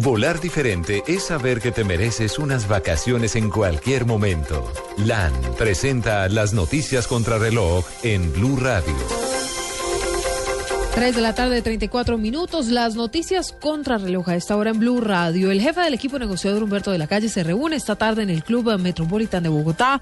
Volar diferente es saber que te mereces unas vacaciones en cualquier momento. LAN presenta las noticias contra reloj en Blue Radio. 3 de la tarde, 34 minutos. Las noticias contra reloj a esta hora en Blue Radio. El jefe del equipo negociador Humberto de la Calle se reúne esta tarde en el Club Metropolitan de Bogotá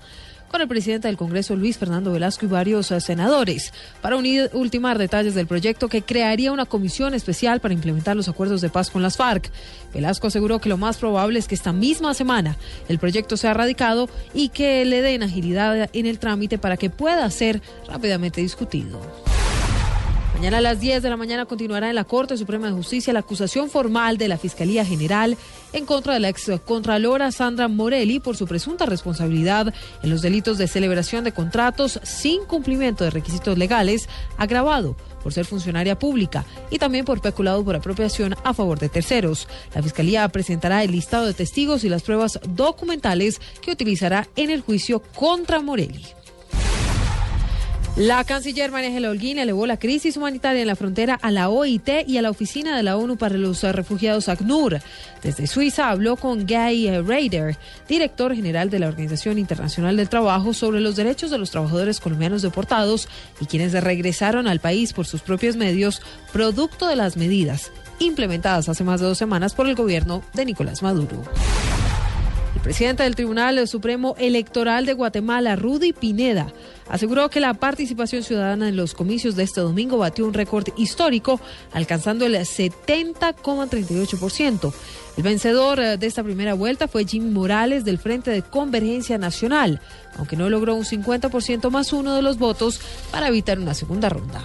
con el presidente del Congreso Luis Fernando Velasco y varios eh, senadores para unir, ultimar detalles del proyecto que crearía una comisión especial para implementar los acuerdos de paz con las FARC. Velasco aseguró que lo más probable es que esta misma semana el proyecto sea radicado y que le den agilidad en el trámite para que pueda ser rápidamente discutido. Mañana a las 10 de la mañana continuará en la Corte Suprema de Justicia la acusación formal de la Fiscalía General en contra de la excontralora Sandra Morelli por su presunta responsabilidad en los delitos de celebración de contratos sin cumplimiento de requisitos legales, agravado por ser funcionaria pública y también por peculado por apropiación a favor de terceros. La Fiscalía presentará el listado de testigos y las pruebas documentales que utilizará en el juicio contra Morelli. La canciller María Ángela Holguín elevó la crisis humanitaria en la frontera a la OIT y a la Oficina de la ONU para los Refugiados ACNUR. Desde Suiza habló con Guy Rader, director general de la Organización Internacional del Trabajo, sobre los derechos de los trabajadores colombianos deportados y quienes regresaron al país por sus propios medios, producto de las medidas implementadas hace más de dos semanas por el gobierno de Nicolás Maduro. El presidente del Tribunal Supremo Electoral de Guatemala, Rudy Pineda, aseguró que la participación ciudadana en los comicios de este domingo batió un récord histórico, alcanzando el 70,38%. El vencedor eh, de esta primera vuelta fue Jimmy Morales del Frente de Convergencia Nacional, aunque no logró un 50% más uno de los votos para evitar una segunda ronda.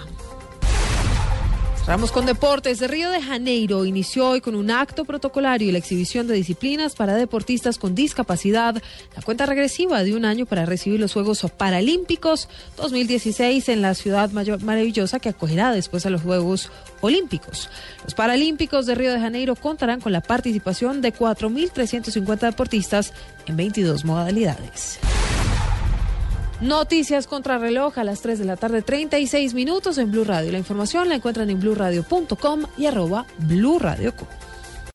Vamos con deportes. Río de Janeiro inició hoy con un acto protocolario y la exhibición de disciplinas para deportistas con discapacidad. La cuenta regresiva de un año para recibir los Juegos Paralímpicos 2016 en la ciudad maravillosa que acogerá después a los Juegos Olímpicos. Los Paralímpicos de Río de Janeiro contarán con la participación de 4.350 deportistas en 22 modalidades. Noticias contra reloj a las 3 de la tarde, 36 minutos en Blue Radio. La información la encuentran en bluradio.com y arroba.